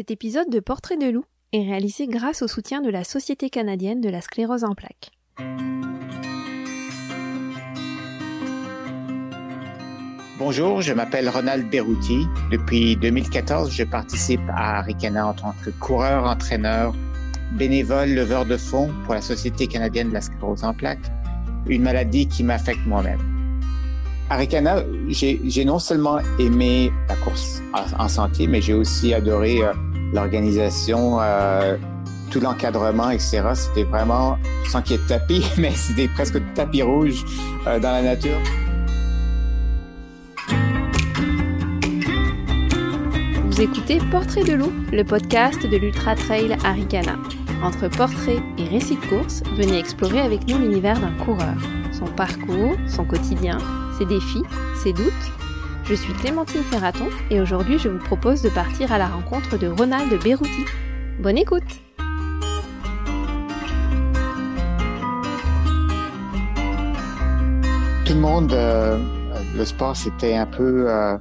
Cet épisode de Portrait de loup est réalisé grâce au soutien de la Société canadienne de la sclérose en plaques. Bonjour, je m'appelle Ronald Berrouti. Depuis 2014, je participe à Arikana en tant que coureur, entraîneur, bénévole, leveur de fonds pour la Société canadienne de la sclérose en plaques, une maladie qui m'affecte moi-même. Arikana, j'ai non seulement aimé la course en, santé, mais j'ai aussi adoré euh, l'organisation, euh, tout l'encadrement, etc. C'était vraiment, sans qu'il y ait de tapis, mais c'était presque tapis rouge euh, dans la nature. Vous écoutez Portrait de loup, le podcast de l'Ultra Trail Arikana. Entre portrait et récit de course, venez explorer avec nous l'univers d'un coureur, son parcours, son quotidien, ses défis, ses doutes. Je suis Clémentine Ferraton et aujourd'hui je vous propose de partir à la rencontre de Ronald Berrouti. Bonne écoute Tout le monde, euh, le sport c'était un peu... Euh,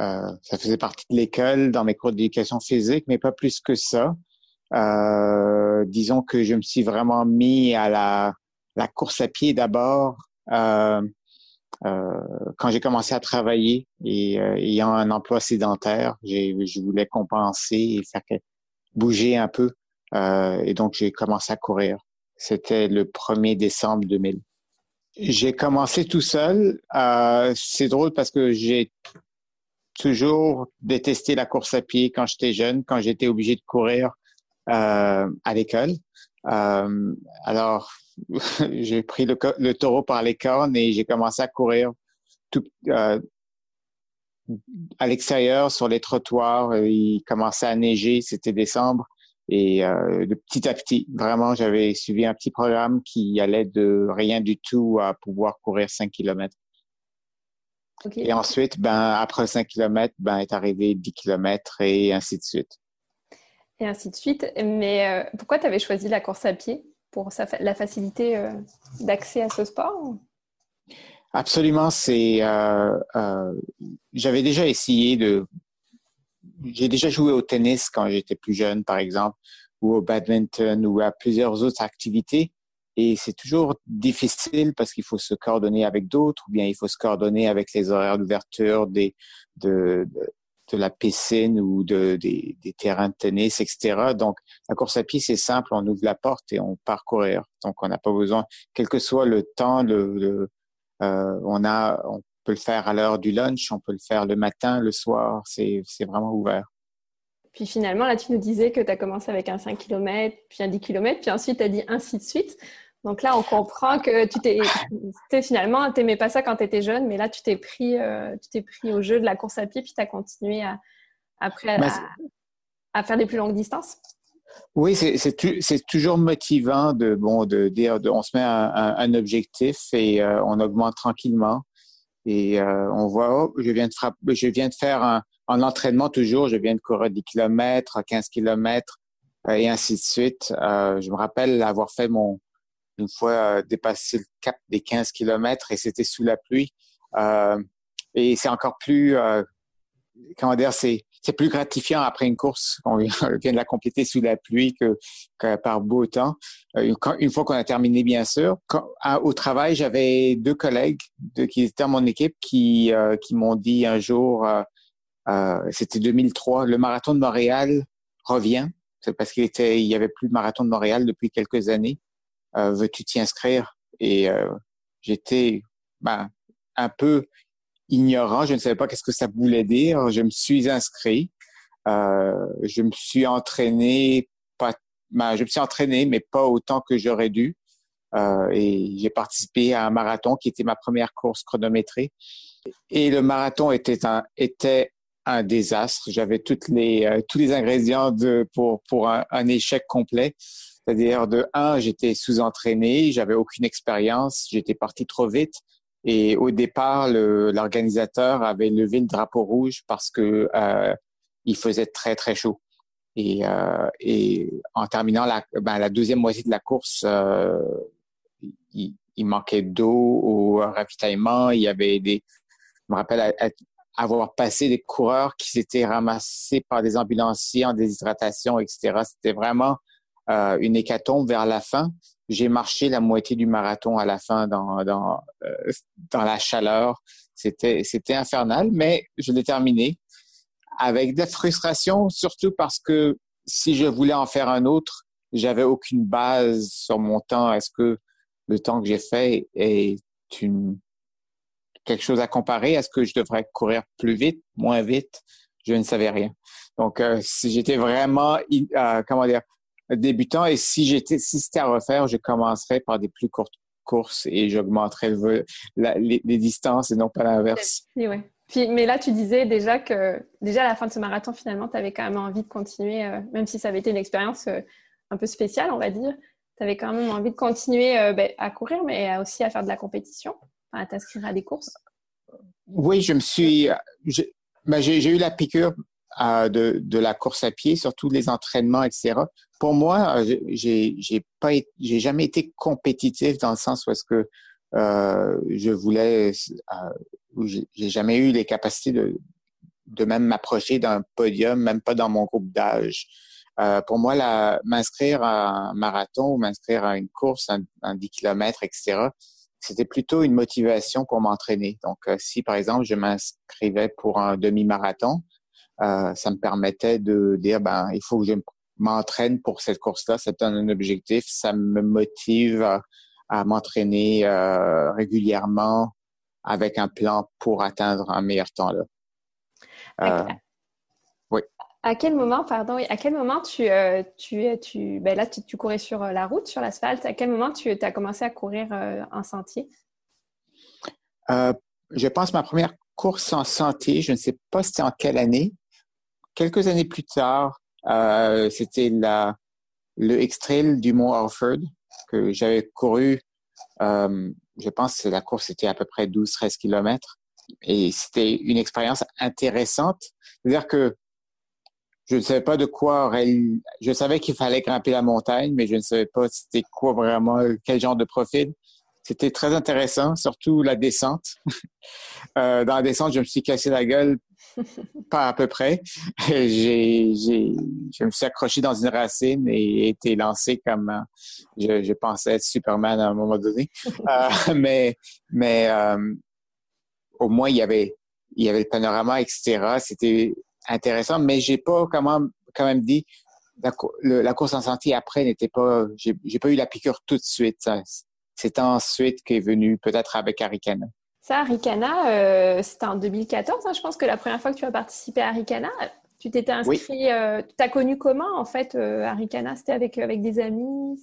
euh, ça faisait partie de l'école dans mes cours d'éducation physique, mais pas plus que ça. disons que je me suis vraiment mis à la, course à pied d'abord. Quand j'ai commencé à travailler et euh, ayant un emploi sédentaire, je voulais compenser et faire bouger un peu. Euh, et donc, j'ai commencé à courir. C'était le 1er décembre 2000. J'ai commencé tout seul. c'est drôle parce que j'ai toujours détesté la course à pied quand j'étais jeune, quand j'étais obligé de courir à l'école. alors, j'ai pris le, taureau par les cornes et j'ai commencé à courir tout, euh, à l'extérieur sur les trottoirs. Il commençait à neiger, c'était décembre. Et euh, de petit à petit, vraiment, j'avais suivi un petit programme qui allait de rien du tout à pouvoir courir 5 km. Et ensuite, ben, après 5 km, ben, est arrivé 10 km et ainsi de suite. Et ainsi de suite. Mais euh, pourquoi tu avais choisi la course à pied? Pour la facilité euh, d'accès à ce sport Absolument, c'est. Euh, euh, j'avais déjà essayé de. J'ai déjà joué au tennis quand j'étais plus jeune, par exemple, ou au badminton, ou à plusieurs autres activités. Et c'est toujours difficile parce qu'il faut se coordonner avec d'autres, ou bien il faut se coordonner avec les horaires d'ouverture des, de, de la piscine ou de, des, terrains de tennis, etc. Donc, la course à pied, c'est simple, on ouvre la porte et on part courir. Donc, on n'a pas besoin, quel que soit le temps, le, euh, on a, on peut le faire à l'heure du lunch, on peut le faire le matin, le soir, c'est vraiment ouvert. Puis finalement, là, tu nous disais que tu as commencé avec un 5 km, puis un 10 km, puis ensuite tu as dit ainsi de suite. Donc là, on comprend que tu t'es finalement, tu n'aimais pas ça quand tu étais jeune, mais là, tu t'es pris, euh, tu t'es pris au jeu de la course à pied, puis tu as continué à, après bah, à, faire des plus longues distances. Oui, c'est toujours motivant de bon de dire on se met un, objectif et euh, on augmente tranquillement et euh, on voit oh, je viens de frapper, je viens de faire un en entraînement toujours, je viens de courir 10 km, 15 km et ainsi de suite. je me rappelle avoir fait mon une fois euh, dépassé le cap des 15 km et c'était sous la pluie. Euh, et c'est encore plus, euh, comment dire, c'est c'est plus gratifiant après une course qu'on vient de la compléter sous la pluie que, par beau temps. Une, fois qu'on a terminé, bien sûr. au travail, j'avais deux collègues de, qui étaient dans mon équipe qui, qui m'ont dit un jour, c'était 2003, le marathon de Montréal revient. C'est parce qu'il était, il y avait plus de marathon de Montréal depuis quelques années. Euh, veux-tu t'y inscrire? Et euh, j'étais ben, un peu ignorant, je ne savais pas qu'est-ce que ça voulait dire. Je me suis inscrit, euh, je me suis entraîné, pas, ben, je me suis entraîné, mais pas autant que j'aurais dû. Euh, et j'ai participé à un marathon qui était ma première course chronométrée. Et le marathon était un, était un désastre. J'avais toutes les, tous les ingrédients de, pour, pour un échec complet. C'est-à-dire, de un, j'étais sous-entraîné, j'avais aucune expérience, j'étais parti trop vite. Et au départ, l'organisateur avait levé le drapeau rouge parce que euh, il faisait très très chaud. Et, euh, et en terminant la, ben, la deuxième moitié de la course, euh, il, il, manquait d'eau au ravitaillement. Il y avait des, je me rappelle avoir passé des coureurs qui s'étaient ramassés par des ambulanciers en déshydratation, etc. C'était vraiment euh, une hécatombe vers la fin. J'ai marché la moitié du marathon à la fin dans, dans, euh, dans la chaleur. C'était, c'était infernal, mais je l'ai terminé avec des frustrations, surtout parce que si je voulais en faire un autre, j'avais aucune base sur mon temps. Est-ce que le temps que j'ai fait est une quelque chose à comparer? Est-ce que je devrais courir plus vite, moins vite? Je ne savais rien. Donc, euh, si j'étais vraiment, euh, comment dire, débutant et si j'étais, si c'était à refaire, je commencerais par des plus courtes courses et j'augmenterais les, distances et non pas l'inverse. Oui, Puis, mais là, tu disais déjà que, déjà à la fin de ce marathon, finalement, tu avais quand même envie de continuer, euh, même si ça avait été une expérience un peu spéciale, on va dire. Tu avais quand même envie de continuer ben, à courir, mais aussi à faire de la compétition à t'inscrire à des courses? Oui, je me suis. Ben, j'ai eu la piqûre euh, de, de, la course à pied, surtout les entraînements, etc. Pour moi, j'ai pas, j'ai jamais été compétitif dans le sens où est-ce que euh, je voulais, euh, j'ai jamais eu les capacités de, de même m'approcher d'un podium, même pas dans mon groupe d'âge. Euh, pour moi, m'inscrire à un marathon ou m'inscrire à une course, un, un 10 km, etc., c'était plutôt une motivation pour m'entraîner. Donc, euh, si par exemple je m'inscrivais pour un demi-marathon, euh, ça me permettait de dire ben il faut que je m'entraîne pour cette course-là. C'est un, objectif, ça me motive à, m'entraîner euh, régulièrement avec un plan pour atteindre un meilleur temps là. À quel moment, pardon, à quel moment tu, euh, tu, tu, ben là, tu, courais sur euh, la route, sur l'asphalte. À quel moment tu as commencé à courir euh, en sentier? je pense ma première course en sentier, je ne sais pas c'était en quelle année. Quelques années plus tard, c'était la, le extrail du Mont Orford que j'avais couru. je pense que la course était à peu près 12-13 kilomètres. Et c'était une expérience intéressante. C'est-à-dire que je ne savais pas de quoi je savais qu'il fallait grimper la montagne, mais je ne savais pas c'était quoi vraiment, quel genre de profil. C'était très intéressant, surtout la descente. euh, dans la descente, je me suis cassé la gueule, pas à peu près. J'ai, j'ai, je me suis accroché dans une racine et été lancé comme je, je pensais être Superman à un moment donné. euh, mais mais euh, au moins il y avait il y avait le panorama, etc. C'était intéressant, mais j'ai pas quand même, quand même dit la, la course en sentier après n'était pas, j'ai pas eu la piqûre tout de suite. C'est ensuite qu'est venu peut-être avec Arikana. Ça, Arikana, euh, c'était en 2014. Hein, je pense que la première fois que tu as participé à Arikana, tu t'étais inscrit. Euh, tu as connu comment en fait euh, Arikana? C'était avec avec des amis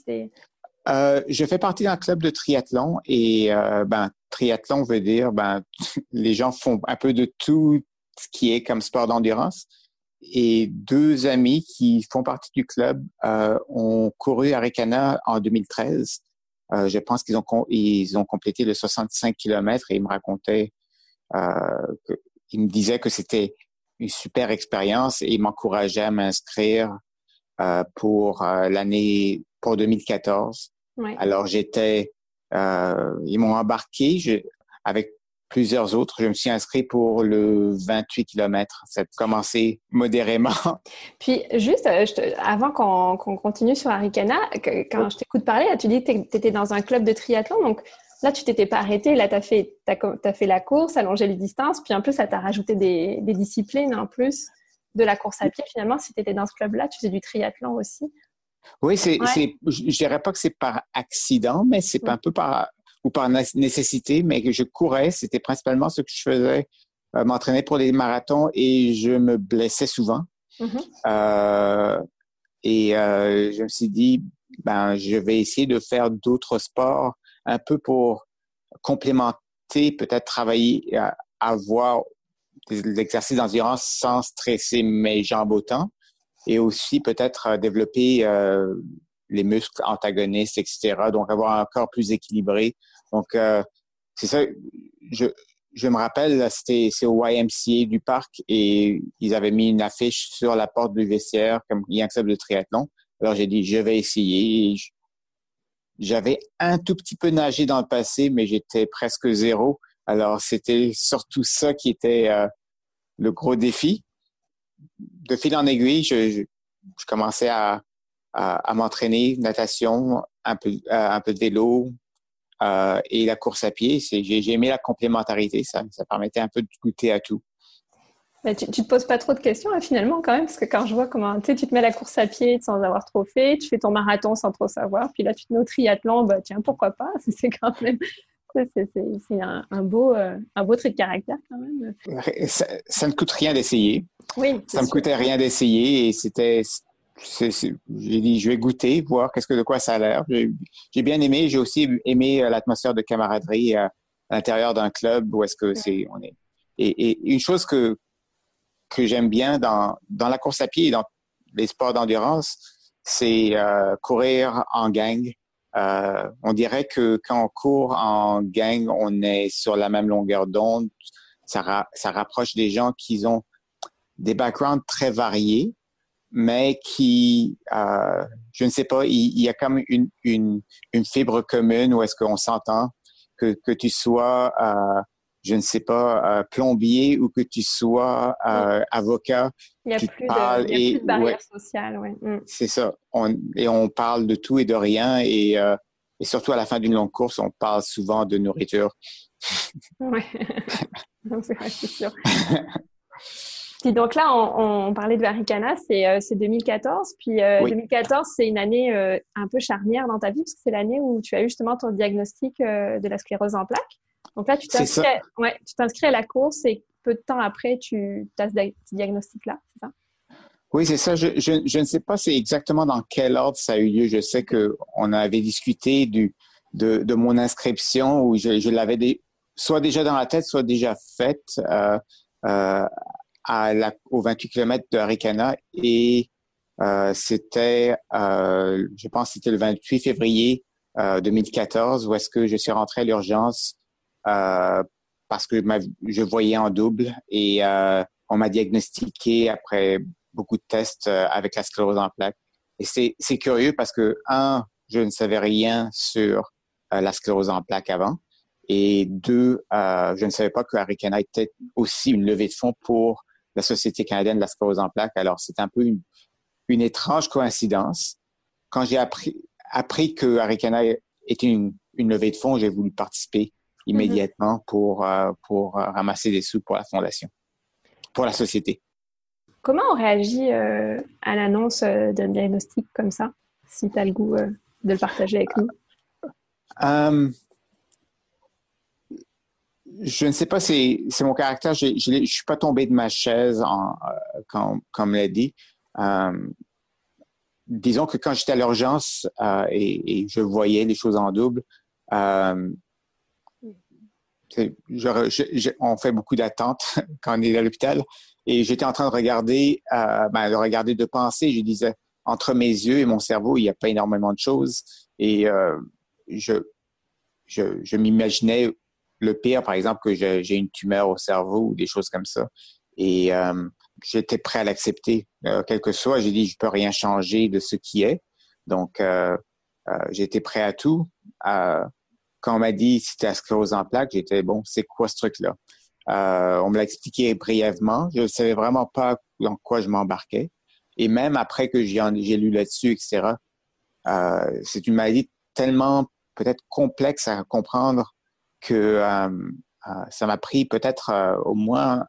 euh, je fais partie d'un club de triathlon et euh, ben triathlon veut dire ben les gens font un peu de tout qui est comme sport d'endurance. Et deux amis qui font partie du club euh, ont couru à Ricana en 2013. Euh, je pense qu'ils ont ils ont complété le 65 km et ils me racontaient, euh, que, ils me disaient que c'était une super expérience et ils m'encourageaient à m'inscrire euh, pour euh, l'année pour 2014. Alors j'étais, euh, ils m'ont embarqué je, avec plusieurs autres. Je me suis inscrit pour le 28 km. Ça a commencé modérément. Puis, juste euh, avant qu'on continue sur Arikana, quand je t'écoute parler, tu dis que tu étais dans un club de triathlon. Donc, là, tu t'étais pas arrêté. Là, tu as fait, as, fait la course, allongé les distances. Puis, en plus, ça t'a rajouté des, des, disciplines en plus de la course à pied. Finalement, si tu étais dans ce club-là, tu faisais du triathlon aussi. Oui, c'est, je dirais pas que c'est par accident, mais c'est un peu par ou par nécessité, mais que je courais, c'était principalement ce que je faisais, euh, m'entraîner pour des marathons et je me blessais souvent. Mm-hmm. euh, et euh, je me suis dit, ben, je vais essayer de faire d'autres sports un peu pour complémenter, peut-être travailler, à avoir des exercices d'endurance sans stresser mes jambes autant et aussi peut-être euh, développer euh, les muscles antagonistes, etc. Donc, avoir un corps plus équilibré. Donc, euh, c'est ça. Je, je me rappelle, c'était au YMCA du parc et ils avaient mis une affiche sur la porte du vestiaire comme il y a un club de triathlon. Alors, j'ai dit, je vais essayer. J'avais un tout petit peu nagé dans le passé, mais j'étais presque zéro. Alors, c'était surtout ça qui était euh, le gros défi. De fil en aiguille, je, je, commençais à, à, m'entraîner, natation, un peu, un peu de vélo et la course à pied. J'ai aimé la complémentarité, ça, ça permettait un peu de goûter à tout. Mais tu, tu te poses pas trop de questions finalement quand même parce que quand je vois comment tu, tu te mets la course à pied sans avoir trop fait, tu fais ton marathon sans trop savoir, puis là tu te mets au triathlon, bah tiens pourquoi pas, c'est quand même c'est un, un, beau euh, un beau trait de caractère quand même. Ça, ça ne coûte rien d'essayer. Oui. Ça ne me coûtait rien d'essayer et c'était j'ai dit je vais goûter voir qu'est-ce que de quoi ça a l'air. J'ai bien aimé, j'ai aussi aimé euh, l'atmosphère de camaraderie à, à l'intérieur d'un club où est-ce que c'est on est et, et, une chose que que j'aime bien dans, dans la course à pied et dans les sports d'endurance, c'est euh, courir en gang. Euh, on dirait que quand on court en gang, on est sur la même longueur d'onde. Ça, ça rapproche des gens qui ont des backgrounds très variés, mais qui, euh, je ne sais pas, il, y a comme une, une, une fibre commune où est-ce qu'on s'entend, que, que tu sois euh, je ne sais pas, euh, plombier ou que tu sois euh, avocat. Il n'y a, plus, de, il y a plus de barrière sociale, oui. Mm. C'est ça. On, et on parle de tout et de rien. Et, euh, et surtout à la fin d'une longue course, on parle souvent de nourriture. Oui, c'est sûr. Puis donc là, on, on parlait de Varicana, c'est 2014. Puis 2014, c'est une année un peu charnière dans ta vie, parce que c'est l'année où tu as eu justement ton diagnostic de la sclérose en plaques. Donc là, tu t'inscris à la course et peu de temps après, tu as ce diagnostic-là, c'est ça? Oui, c'est ça. Je, je, ne sais pas c'est exactement dans quel ordre ça a eu lieu. Je sais qu'on avait discuté du, de, de mon inscription où je, je l'avais soit déjà dans la tête, soit déjà faite euh, euh, à la, aux 28 km de Arikana. Et euh, c'était, euh, je pense, c'était le 28 février 2014 où est-ce que je suis rentré à l'urgence euh, parce que je voyais en double et euh, on m'a diagnostiqué après beaucoup de tests euh, avec la sclérose en plaques. Et c'est curieux parce que, un, je ne savais rien sur la sclérose en plaques avant. Et deux, je ne savais pas que Arikana était aussi une levée de fonds pour la Société canadienne de la sclérose en plaques. Alors, c'est un peu une, une, étrange coïncidence. Quand j'ai appris, appris que Arikana était une, une levée de fonds, j'ai voulu participer immédiatement pour, euh, pour euh, ramasser des sous pour la fondation, pour la société. Comment on réagit euh, à l'annonce d'un diagnostic comme ça, si tu as le goût de le partager avec nous? Je ne sais pas, c'est mon caractère. Je ne suis pas tombé de ma chaise, en, comme, comme l'a dit. disons que quand j'étais à l'urgence et, et, je voyais les choses en double, on fait beaucoup d'attentes quand on est à l'hôpital. Et j'étais en train de regarder, euh, ben, de regarder de penser. Je disais, entre mes yeux et mon cerveau, il n'y a pas énormément de choses. Et euh, je, je, m'imaginais le pire, par exemple, que j'ai une tumeur au cerveau ou des choses comme ça. Et euh, j'étais prêt à l'accepter, quel que soit. J'ai dit, je peux rien changer de ce qui est. Donc, j'étais prêt à tout quand on m'a dit c'était la sclérose en plaques, j'étais bon, c'est quoi ce truc-là? Euh, on me l'a expliqué brièvement. Je ne savais vraiment pas dans quoi je m'embarquais. Et même après que j'ai lu là-dessus, etc., euh, c'est une maladie tellement peut-être complexe à comprendre que euh, ça m'a pris peut-être au moins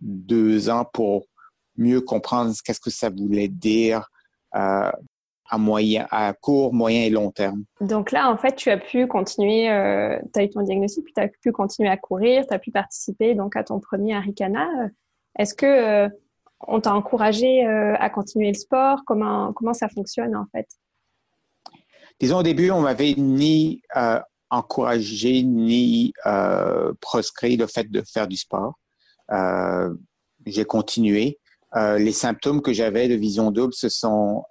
deux ans pour mieux comprendre qu'est-ce que ça voulait dire, à moyen, à court, moyen et long terme. Donc là, en fait, tu as pu continuer, euh, tu as eu ton diagnostic, puis tu as pu continuer à courir, tu as pu participer donc à ton premier Arikana. Est-ce que euh, on t'a encouragé euh, à continuer le sport? Comment comment ça fonctionne en fait? Disons au début, on m'avait ni encouragé ni proscrit le fait de faire du sport. J'ai continué. les symptômes que j'avais de vision double se sont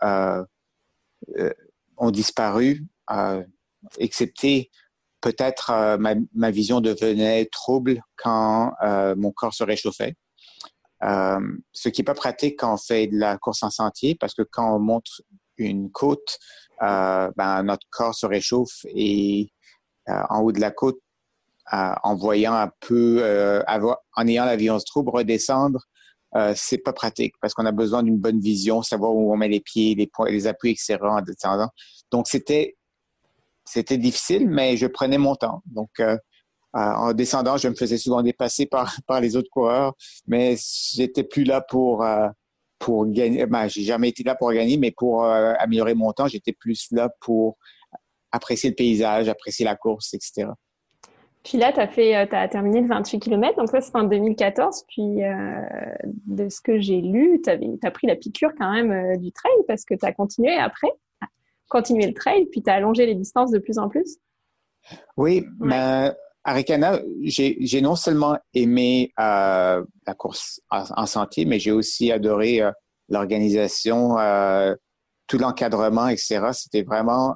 euh, ont disparu, euh, excepté peut-être euh, ma, ma, vision devenait trouble quand mon corps se réchauffait. ce qui n'est pas pratique quand on fait de la course en sentier, parce que quand on monte une côte, ben, notre corps se réchauffe et en haut de la côte, en voyant un peu, en ayant la vision trouble, redescendre, c'est pas pratique parce qu'on a besoin d'une bonne vision, savoir où on met les pieds, les, points, les appuis, etc. en descendant. Donc, c'était c'était difficile, mais je prenais mon temps. Donc, en descendant, je me faisais souvent dépasser par, par les autres coureurs, mais j'étais plus là pour, pour gagner. Ben, j'ai jamais été là pour gagner, mais pour améliorer mon temps, j'étais plus là pour apprécier le paysage, apprécier la course, etc. Puis là, tu as, fait, as terminé le 28 km, donc ça, c'est en 2014. Puis de ce que j'ai lu, tu as pris la piqûre quand même du trail parce que tu as continué après, continué le trail, puis tu as allongé les distances de plus en plus. Oui, mais Arikana, j'ai non seulement aimé euh, la course en, sentier, mais j'ai aussi adoré euh, l'organisation, euh, tout l'encadrement, etc. C'était vraiment,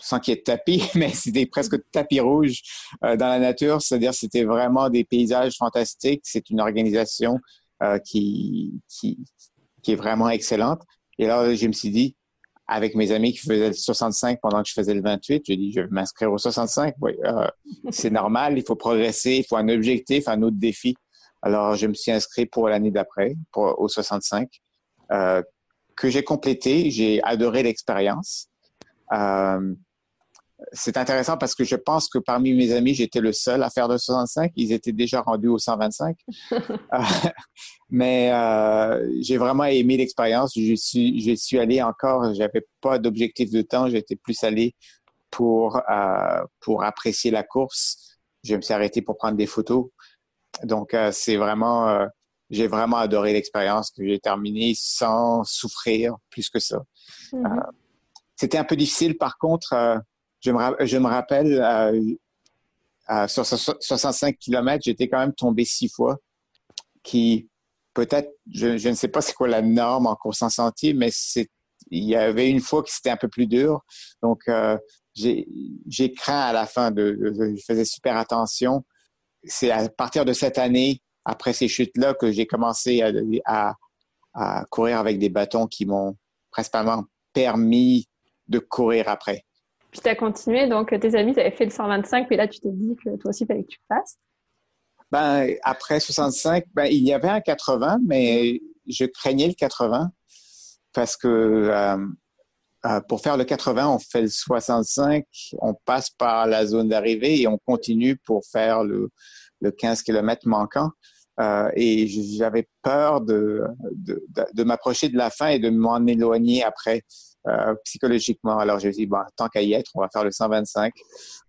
sans qu'il y ait de tapis, mais c'était presque tapis rouge dans la nature. C'est-à-dire, c'était vraiment des paysages fantastiques. C'est une organisation qui, qui, qui est vraiment excellente. Et là, je me suis dit, avec mes amis qui faisaient le 65 pendant que je faisais le 28. J'ai dit, je vais m'inscrire au 65. Oui, euh, c'est normal, il faut progresser, il faut un objectif, un autre défi. Alors, je me suis inscrit pour l'année d'après, au 65, euh, que j'ai complété. J'ai adoré l'expérience. Euh, c'est intéressant parce que je pense que parmi mes amis, j'étais le seul à faire de 65. Ils étaient déjà rendus au 125. Euh, mais euh, j'ai vraiment aimé l'expérience. Je suis, je suis allé encore. J'avais pas d'objectif de temps. J'étais plus allé pour euh, pour apprécier la course. Je me suis arrêté pour prendre des photos. Donc c'est vraiment, j'ai vraiment adoré l'expérience que j'ai terminée sans souffrir plus que ça. Mm-hmm. C'était un peu difficile, par contre je me, je me rappelle, euh, sur 65 km, j'étais quand même tombé six fois, qui peut-être, je, je, ne sais pas c'est quoi la norme en course en sentier, mais il y avait une fois que c'était un peu plus dur. Donc, euh, j'ai craint à la fin, de, je faisais super attention. C'est à partir de cette année, après ces chutes-là, que j'ai commencé à, à, à, courir avec des bâtons qui m'ont principalement permis de courir après. Tu as continué, donc tes amis, avais fait le 125, puis là, tu t'es dit que toi aussi, il fallait que tu le fasses. Ben, après 65, ben, il y avait un 80, mais je craignais le 80 parce que euh, euh, pour faire le 80, on fait le 65, on passe par la zone d'arrivée et on continue pour faire le, le 15 km manquant. Euh, et j'avais peur de, de, de m'approcher de la fin et de m'en éloigner après. Euh, psychologiquement. Alors, je dit, bon, tant qu'à y être, on va faire le 125.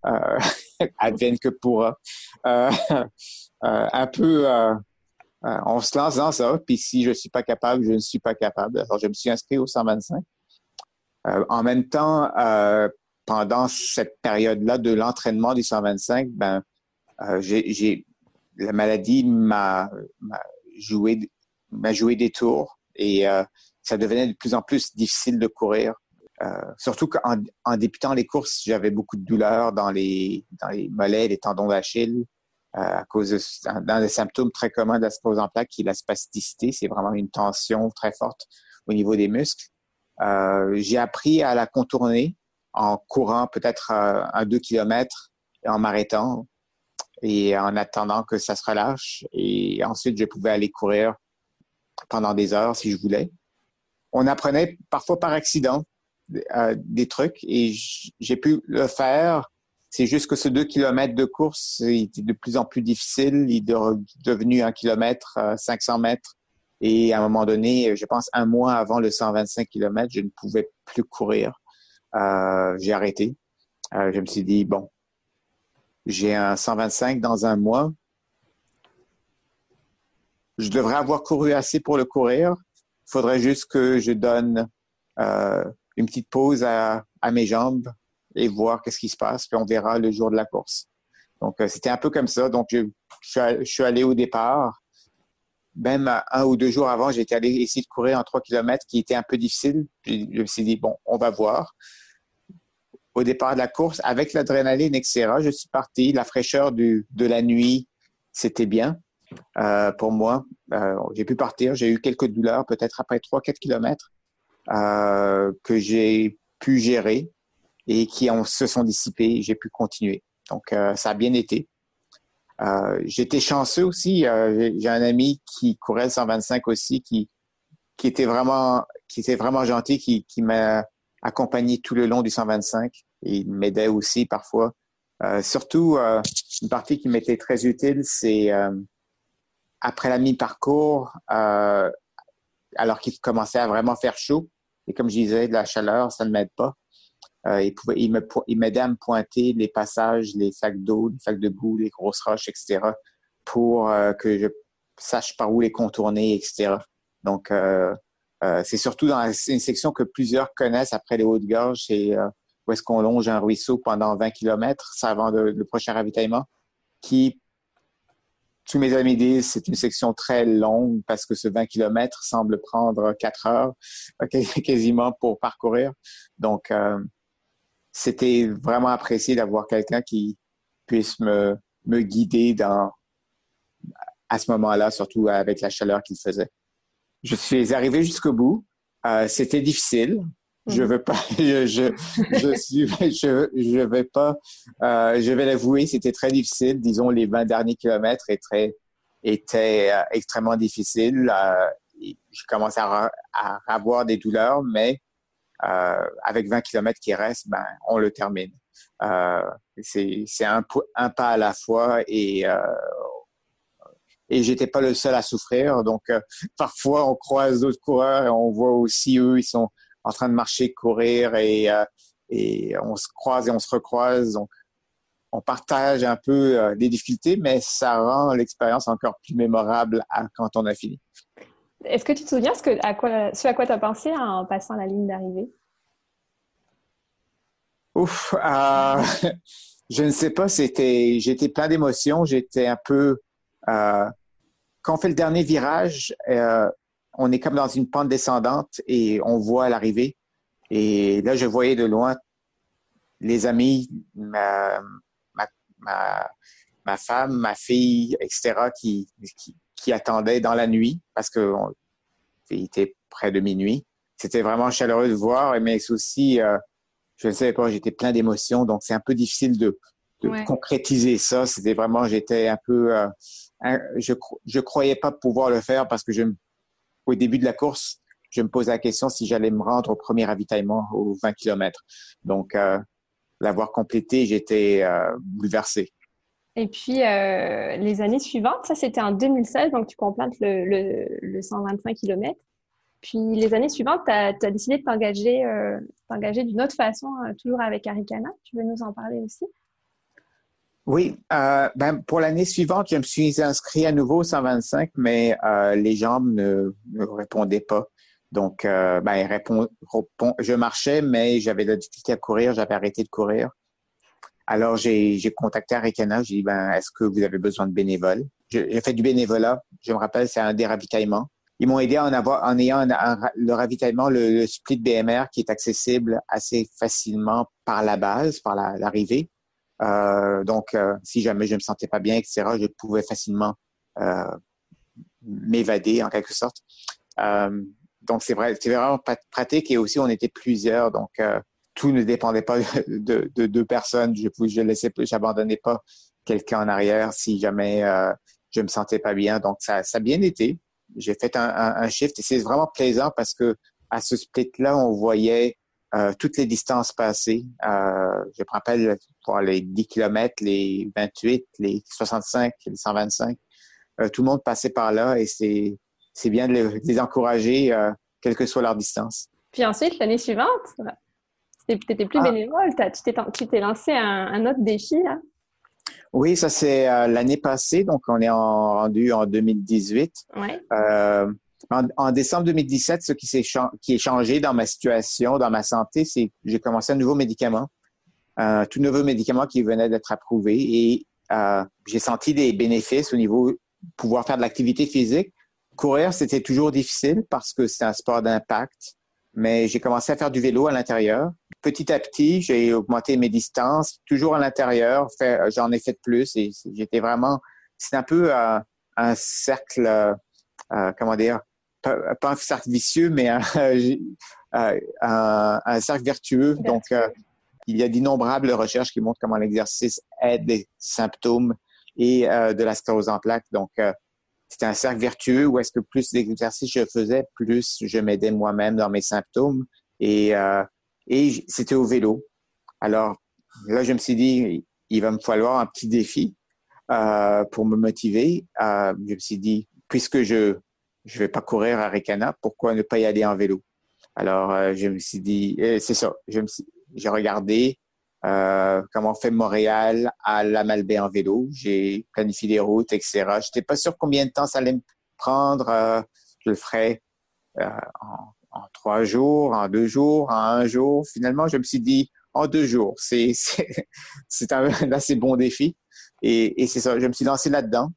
Euh, advienne que pourra. Euh, un peu, on se lance dans ça. Puis si je suis pas capable, je ne suis pas capable. Alors, je me suis inscrit au 125. en même temps, pendant cette période-là de l'entraînement du 125, ben, j'ai, la maladie m'a, joué, m'a joué des tours et ça devenait de plus en plus difficile de courir. Euh, surtout qu'en en débutant les courses, j'avais beaucoup de douleurs dans les, dans les mollets, les tendons d'Achille, euh, à cause de, dans les symptômes très communs de la sclérose en plaques, qui est la spasticité. C'est vraiment une tension très forte au niveau des muscles. Euh, j'ai appris à la contourner en courant peut-être euh, un deux kilomètres et en m'arrêtant et en attendant que ça se relâche. Et ensuite, je pouvais aller courir pendant des heures si je voulais on apprenait parfois par accident euh, des trucs et j'ai pu le faire. C'est juste que ce deux kilomètres de course était de plus en plus difficile. Il est devenu un kilomètre, 500 euh, mètres. Et à un moment donné, je pense un mois avant le 125 kilomètres, je ne pouvais plus courir. Euh, j'ai arrêté. je me suis dit, bon, j'ai un 125 dans un mois. Je devrais avoir couru assez pour le courir. Faudrait juste que je donne euh, une petite pause à, mes jambes et voir qu'est-ce qui se passe, puis on verra le jour de la course. Donc, euh, c'était un peu comme ça. Donc, je, suis allé au départ. Même un ou deux jours avant, j'étais allé essayer de courir en trois kilomètres, qui était un peu difficile. Je me suis dit, bon, on va voir. Au départ de la course, avec l'adrénaline, etc., je suis parti. La fraîcheur du, de la nuit, c'était bien. Euh, pour moi. Euh, j'ai pu partir. J'ai eu quelques douleurs, peut-être après 3-4 kilomètres, euh, que j'ai pu gérer et qui se sont dissipées. J'ai pu continuer. Donc, ça a bien été. Euh, j'étais chanceux aussi. Euh, j'ai un ami qui courait le 125 aussi, qui, qui était vraiment, qui était vraiment gentil, qui, qui m'a accompagné tout le long du 125. Et il m'aidait aussi parfois. Euh, surtout, une partie qui m'était très utile, c'est après la mi-parcours, alors qu'il commençait à vraiment faire chaud. Et comme je disais, de la chaleur, ça ne m'aide pas. Euh, il, pouvait, il, me, il m'aidait à me pointer les passages, les sacs d'eau, les sacs de boue, les grosses roches, etc., pour euh, que je sache par où les contourner, etc. Donc, euh, euh, c'est surtout dans une section que plusieurs connaissent après les hautes gorges, c'est où est-ce qu'on longe un ruisseau pendant 20 km, avant le prochain ravitaillement, qui, tous mes amis disent, c'est une section très longue parce que ce 20 km semble prendre 4 heures quasiment pour parcourir. Donc, c'était vraiment apprécié d'avoir quelqu'un qui puisse me, me guider dans, à ce moment-là, surtout avec la chaleur qu'il faisait. Je suis arrivé jusqu'au bout. Euh, c'était difficile. Je veux pas, je, je, suis, je, je vais pas, euh, je vais l'avouer, c'était très difficile. Disons, les 20 derniers kilomètres étaient, étaient euh, extrêmement difficiles. Euh, je commençais à, avoir des douleurs, mais euh, avec 20 km qui restent, ben, on le termine. Euh, c'est un, un, pas à la fois et et j'étais pas le seul à souffrir. Donc parfois on croise d'autres coureurs et on voit aussi eux ils sont en train de marcher, courir et et on se croise et on se recroise. Donc on partage un peu les difficultés, mais ça rend l'expérience encore plus mémorable quand on a fini. Est-ce que tu te souviens ce, que, à quoi, ce à quoi tu as pensé en passant la ligne d'arrivée? Ouf, euh, je ne sais pas, c'était, j'étais plein d'émotions, j'étais un peu, euh, quand on fait le dernier virage, euh, on est comme dans une pente descendante et on voit l'arrivée. Et là, je voyais de loin les amis, ma, ma, ma, femme, ma fille, etc., qui, qui, qui attendaient dans la nuit parce que il était près de minuit. C'était vraiment chaleureux de voir, mais c'est aussi, euh, je ne savais pas, j'étais plein d'émotions, donc c'est un peu difficile de, de concrétiser ça. C'était vraiment, j'étais un peu, euh, je je croyais pas pouvoir le faire parce que je, au début de la course, je me posais la question si j'allais me rendre au premier ravitaillement aux 20 km. Donc, euh, l'avoir complété, j'étais euh, bouleversé. Et puis, euh, les années suivantes, ça c'était en 2016, donc tu complètes le, le, le 125 km. Puis les années suivantes, tu as, décidé de t'engager euh, t'engager d'une autre façon, toujours avec Arikana. Tu veux nous en parler aussi? Oui, euh, ben, pour l'année suivante, je me suis inscrit à nouveau au 125, mais euh, les jambes ne, répondaient pas. Donc, euh, ben, je marchais, mais j'avais de la difficulté à courir, j'avais arrêté de courir. Alors, j'ai contacté Arikana, j'ai dit, ben, est-ce que vous avez besoin de bénévoles? J'ai fait du bénévolat, je me rappelle, c'est un déravitaillement. Ils m'ont aidé en, avoir, en ayant le ravitaillement, le, split BMR qui est accessible assez facilement par la base, par l'arrivée. Donc, euh, si jamais je me sentais pas bien, etc., je pouvais facilement euh, m'évader en quelque sorte. Euh, donc, c'est vrai, c'est vraiment pratique et aussi on était plusieurs, donc tout ne dépendait pas de, deux personnes. Je je laissais, j'abandonnais pas quelqu'un en arrière si jamais euh, je me sentais pas bien. Donc ça, ça a bien été. J'ai fait un, un, shift et c'est vraiment plaisant parce que à ce split-là, on voyait euh, toutes les distances passées. Euh, je me rappelle pour les 10 km, les 28, les 65, les 125. Euh, tout le monde passait par là et c'est c'est bien de les, de les encourager, euh, quelle que soit leur distance. Puis ensuite, l'année suivante, tu étais plus ah. bénévole, tu t'es lancé un, un, autre défi, là. Oui, ça c'est l'année passée, donc on est en, rendu en 2018. Ouais. En, en, décembre 2017, ce qui s'est qui est changé dans ma situation, dans ma santé, c'est que j'ai commencé un nouveau médicament, un tout nouveau médicament qui venait d'être approuvé et euh, j'ai senti des bénéfices au niveau pouvoir faire de l'activité physique. Courir, c'était toujours difficile parce que c'est un sport d'impact mais j'ai commencé à faire du vélo à l'intérieur. Petit à petit, j'ai augmenté mes distances, toujours à l'intérieur. J'en ai fait plus et j'étais vraiment. C'est un peu euh, un cercle, euh, euh comment dire, pas, un cercle vicieux, mais un, euh, un, un cercle vertueux. Donc, il y a d'innombrables recherches qui montrent comment l'exercice aide les symptômes et de la sclérose en plaques. Donc, c'était un cercle vertueux où est-ce que plus d'exercices je faisais, plus je m'aidais moi-même dans mes symptômes. Et, et c'était au vélo. Alors, là, je me suis dit, il va me falloir un petit défi euh, pour me motiver. Euh, je me suis dit, puisque je je vais pas courir à Ricana, pourquoi ne pas y aller en vélo? Alors, euh, je me suis dit, c'est ça. Je me j'ai regardé comment on fait Montréal à la Malbaie en vélo. J'ai planifié des routes, etc. Je n'étais pas sûr combien de temps ça allait me prendre. je le ferais en, en, trois jours, en deux jours, en un jour. Finalement, je me suis dit, en deux jours. C'est, c'est, un assez bon défi. Et, et c'est ça, je me suis lancé là-dedans.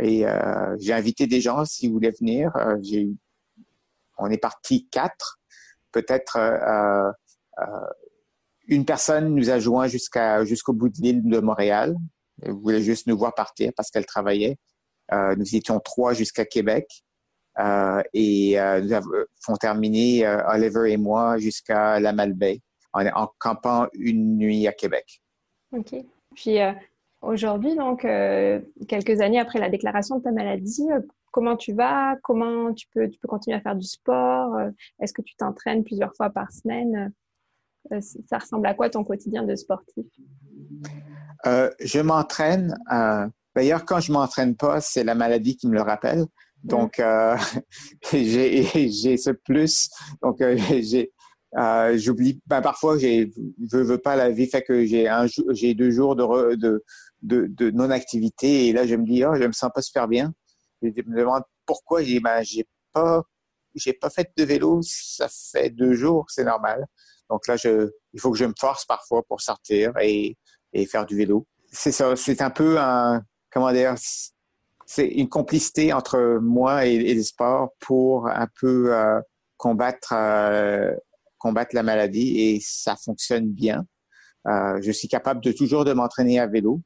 Et euh, j'ai invité des gens s'ils voulaient venir. Euh, j'ai, on est parti quatre. Peut-être euh, euh, une personne nous a joint jusqu'à jusqu'au bout de l'île de Montréal. Elle voulait juste nous voir partir parce qu'elle travaillait. Euh, nous étions trois jusqu'à Québec. Euh, et nous avons terminé, Oliver et moi, jusqu'à la Malbaie en, campant une nuit à Québec. OK. Puis euh, aujourd'hui, donc, euh, quelques années après la déclaration de ta maladie, euh, comment tu vas? Comment tu peux, tu peux continuer à faire du sport? Est-ce que tu t'entraînes plusieurs fois par semaine? ça ressemble à quoi ton quotidien de sportif? je m'entraîne. D'ailleurs, quand je m'entraîne pas, c'est la maladie qui me le rappelle. Donc, j'ai ce plus. Donc, j'ai euh, j'oublie, ben parfois, je veux pas la vie fait que j'ai un, j'ai deux jours de, de, de non-activité et là, je me dis, oh, je me sens pas super bien. Je me demande pourquoi j'ai, ben, j'ai pas, j'ai pas fait de vélo. Ça fait deux jours, c'est normal. Donc là, je, il faut que je me force parfois pour sortir et, et faire du vélo. C'est ça, c'est un peu un, comment dire, c'est une complicité entre moi et, et le sport pour un peu euh, combattre euh, combattre la maladie et ça fonctionne bien. Euh, je suis capable de toujours de m'entraîner à vélo.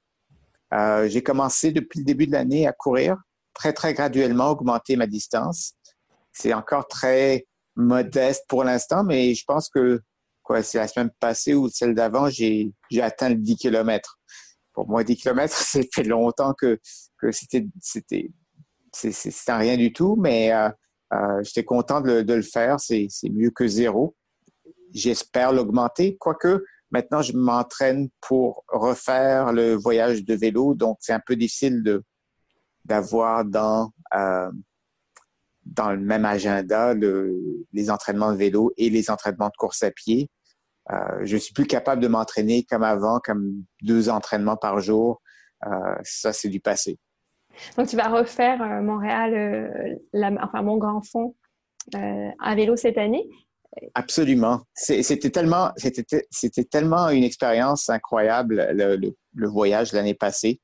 Euh, j'ai commencé depuis le début de l'année à courir, très très graduellement augmenter ma distance. C'est encore très modeste pour l'instant, mais je pense que quoi, c'est la semaine passée ou celle d'avant, j'ai j'ai atteint le 10 km. Pour moi, 10 km, ça fait longtemps que que c'était c'était c'est rien du tout, mais euh, euh, j'étais content de, de, le faire. C'est mieux que zéro j'espère l'augmenter. Quoique, maintenant, je m'entraîne pour refaire le voyage de vélo, donc c'est un peu difficile de d'avoir dans euh, dans le même agenda le, les entraînements de vélo et les entraînements de course à pied. Euh, je suis plus capable de m'entraîner comme avant, comme deux entraînements par jour. Euh, ça, c'est du passé. Donc, tu vas refaire euh, Montréal, enfin mon grand fond à vélo cette année. Absolument. C'était tellement, c'était tellement une expérience incroyable le, voyage l'année passée.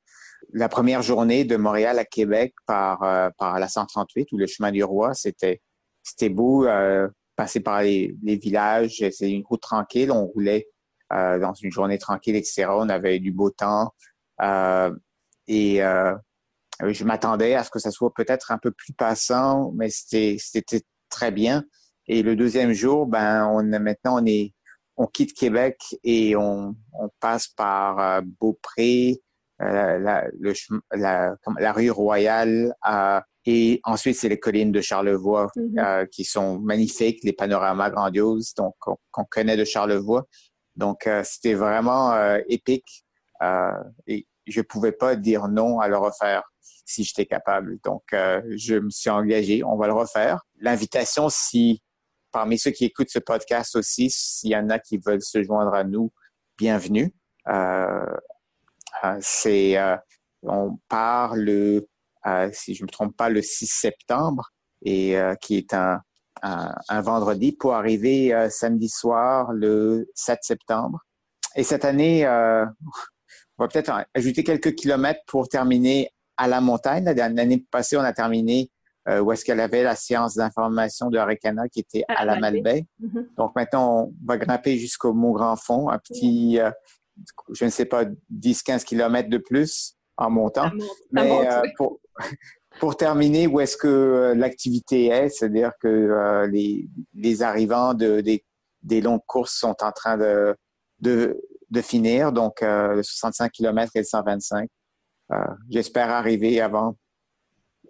La première journée de Montréal à Québec par euh, par la 138 ou le chemin du roi, c'était c'était beau. Euh, passer par les, villages, c'est une route tranquille. On roulait euh, dans une journée tranquille, etc. On avait du beau temps et je m'attendais à ce que ça soit peut-être un peu plus passant, mais c'était très bien. Et le deuxième jour, ben, on maintenant on est, on quitte Québec et on, on passe par euh, Beaupré, euh, la, le, la, la, rue Royale, euh, et ensuite c'est les collines de Charlevoix mm-hmm. euh, qui sont magnifiques, les panoramas grandioses, donc qu'on connaît de Charlevoix. Donc c'était vraiment épique et je pouvais pas dire non à le refaire si j'étais capable. Donc je me suis engagé, on va le refaire. L'invitation, si parmi ceux qui écoutent ce podcast aussi, s'il y en a qui veulent se joindre à nous, bienvenue. Euh, euh c'est, euh, on part le, si je me trompe pas, le 6 septembre et qui est un, un, un, vendredi pour arriver samedi soir le 7 septembre. Et cette année, on va peut-être ajouter quelques kilomètres pour terminer à la montagne. L'année passée, on a terminé euh, où est-ce qu'elle avait la science d'information de Arikana qui était à, la Malbaie. Mm-hmm. Donc maintenant, on va grimper jusqu'au Mont Grand Fond, un petit, euh, je ne sais pas, 10-15 kilomètres de plus en montant. Mais euh, pour, pour terminer, où est-ce que l'activité est, c'est-à-dire que les, les arrivants de, des, des longues courses sont en train de, de, de finir, donc 65 km et 125. j'espère arriver avant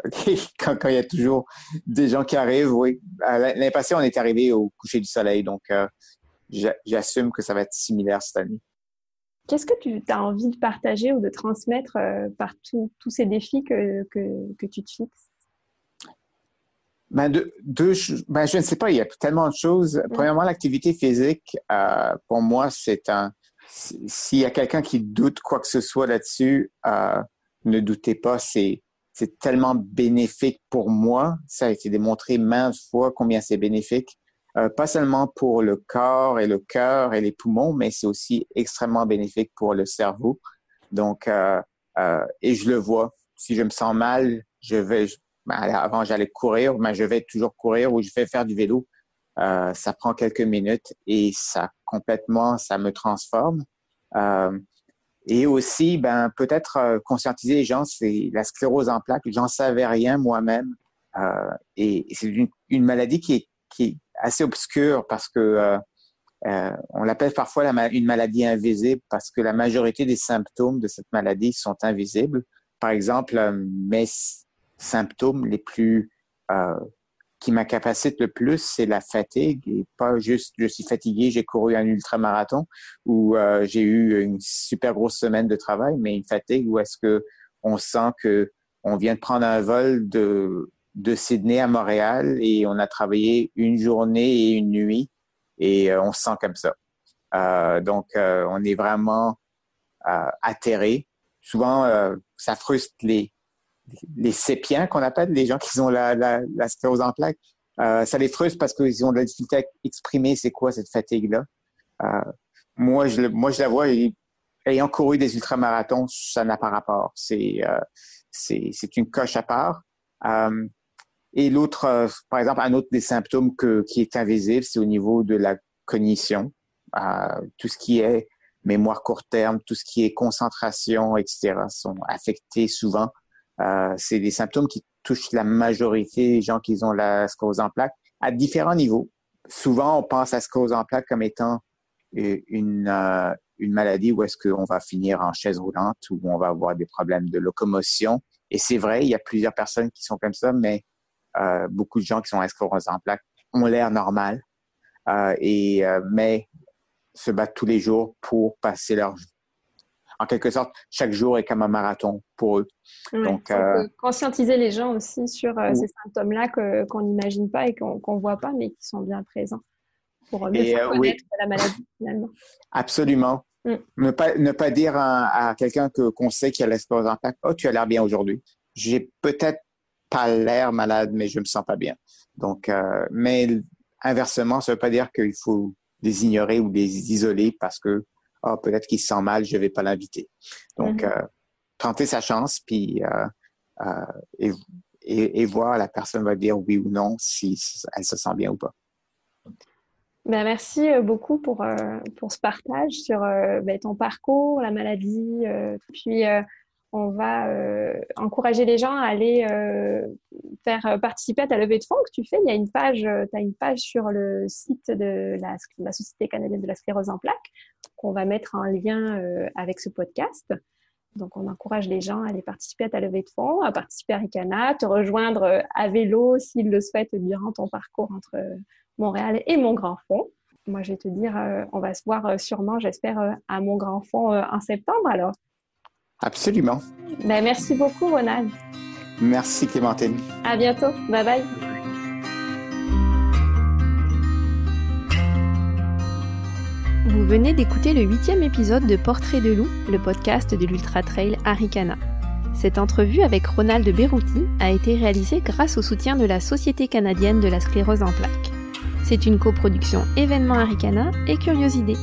quand, il y a toujours des gens qui arrivent, oui. L'année passée, on est arrivé au coucher du soleil, donc j'assume que ça va être similaire cette année. Qu'est-ce que tu as envie de partager ou de transmettre par tous ces défis que, que, tu te fixes? Ben, ben, je ne sais pas, il y a tellement de choses. Premièrement, l'activité physique, euh, pour moi, c'est un. S'il y a quelqu'un qui doute quoi que ce soit là-dessus, euh, ne doutez pas, c'est c'est tellement bénéfique pour moi. Ça a été démontré maintes fois combien c'est bénéfique. Euh, pas seulement pour le corps et le cœur et les poumons, mais c'est aussi extrêmement bénéfique pour le cerveau. Donc, et je le vois. Si je me sens mal, je vais, ben, avant, j'allais courir, mais je vais toujours courir ou je vais faire du vélo. Euh, ça prend quelques minutes et ça complètement, ça me transforme. Euh, et aussi, ben peut-être euh, conscientiser les gens, c'est la sclérose en plaques. J'en savais rien moi-même. Euh, et, c'est une, une, maladie qui est, qui est assez obscure parce que euh, euh, on l'appelle parfois la, une maladie invisible parce que la majorité des symptômes de cette maladie sont invisibles. Par exemple, mes symptômes les plus euh, qui m'incapacitent le plus, c'est la fatigue et pas juste je suis fatigué, j'ai couru un ultramarathon ou euh, j'ai eu une super grosse semaine de travail, mais une fatigue où est-ce que on sent que on vient de prendre un vol de de Sydney à Montréal et on a travaillé une journée et une nuit et euh, on se sent comme ça. Euh, donc on est vraiment atterré. Souvent ça frustre les les sépiens qu'on appelle, les gens qui ont la, la, la sclérose en plaques, euh, ça les frustre parce qu'ils ont de la difficulté à exprimer c'est quoi cette fatigue-là. Euh, moi, je, moi, je la vois, ayant couru des ultramarathons, ça n'a pas rapport. C'est euh, une coche à part. Euh, et l'autre, euh, par exemple, un autre des symptômes que, qui est invisible, c'est au niveau de la cognition. tout ce qui est mémoire court terme, tout ce qui est concentration, etc., sont affectés souvent euh, c'est des symptômes qui touchent la majorité des gens qui ont la sclérose en plaques à différents niveaux. Souvent, on pense à sclérose en plaques comme étant une, euh, une maladie où est-ce qu'on va finir en chaise roulante, où on va avoir des problèmes de locomotion. Et c'est vrai, il y a plusieurs personnes qui sont comme ça, mais euh, beaucoup de gens qui sont à sclérose en plaques ont l'air normal, euh, et euh, mais se battent tous les jours pour passer leur en quelque sorte, chaque jour est comme un marathon pour eux. Donc, euh, conscientiser les gens aussi sur euh, ces symptômes-là qu'on n'imagine pas et qu'on ne voit pas, mais qui sont bien présents pour mieux et, euh, la maladie finalement. Absolument. Mm. Ne, pas, ne pas dire à, quelqu'un qu'on sait qu'il a l'espoir en oh, tu as l'air bien aujourd'hui. J'ai peut-être pas l'air malade, mais je me sens pas bien. Donc, mais inversement, ça veut pas dire qu'il faut les ignorer ou les isoler parce que ah, peut-être qu'il se sent mal, je vais pas l'inviter. Donc, mm-hmm. euh, tenter sa chance, puis euh, euh, et, et, voir la personne va dire oui ou non si elle se sent bien ou pas. Ben, merci beaucoup pour, pour ce partage sur ben, ton parcours, la maladie, puis on va encourager les gens à aller faire participer à ta levée de fonds que tu fais. Il y a une page, tu as une page sur le site de la, la, Société canadienne de la sclérose en plaques qu'on va mettre en lien avec ce podcast. Donc, on encourage les gens à aller participer à ta levée de fonds, à participer à Ricana, te rejoindre à vélo s'ils le souhaitent durant ton parcours entre Montréal et Mon Grand Fond. Moi, je vais te dire, on va se voir sûrement, j'espère, à Mon Grand Fond en septembre alors. Absolument. Ben, merci beaucoup, Ronald. Merci, Clémentine. À bientôt. Bye bye. Vous venez d'écouter le huitième épisode de Portrait de loup, le podcast de l'Ultra Trail Aricana. Cette entrevue avec Ronald Berrouti a été réalisée grâce au soutien de la Société canadienne de la sclérose en plaques. C'est une coproduction événement Aricana et Curiosité.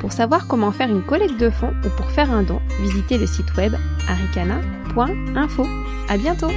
Pour savoir comment faire une collecte de fonds ou pour faire un don, visitez le site web aricana.info. À bientôt!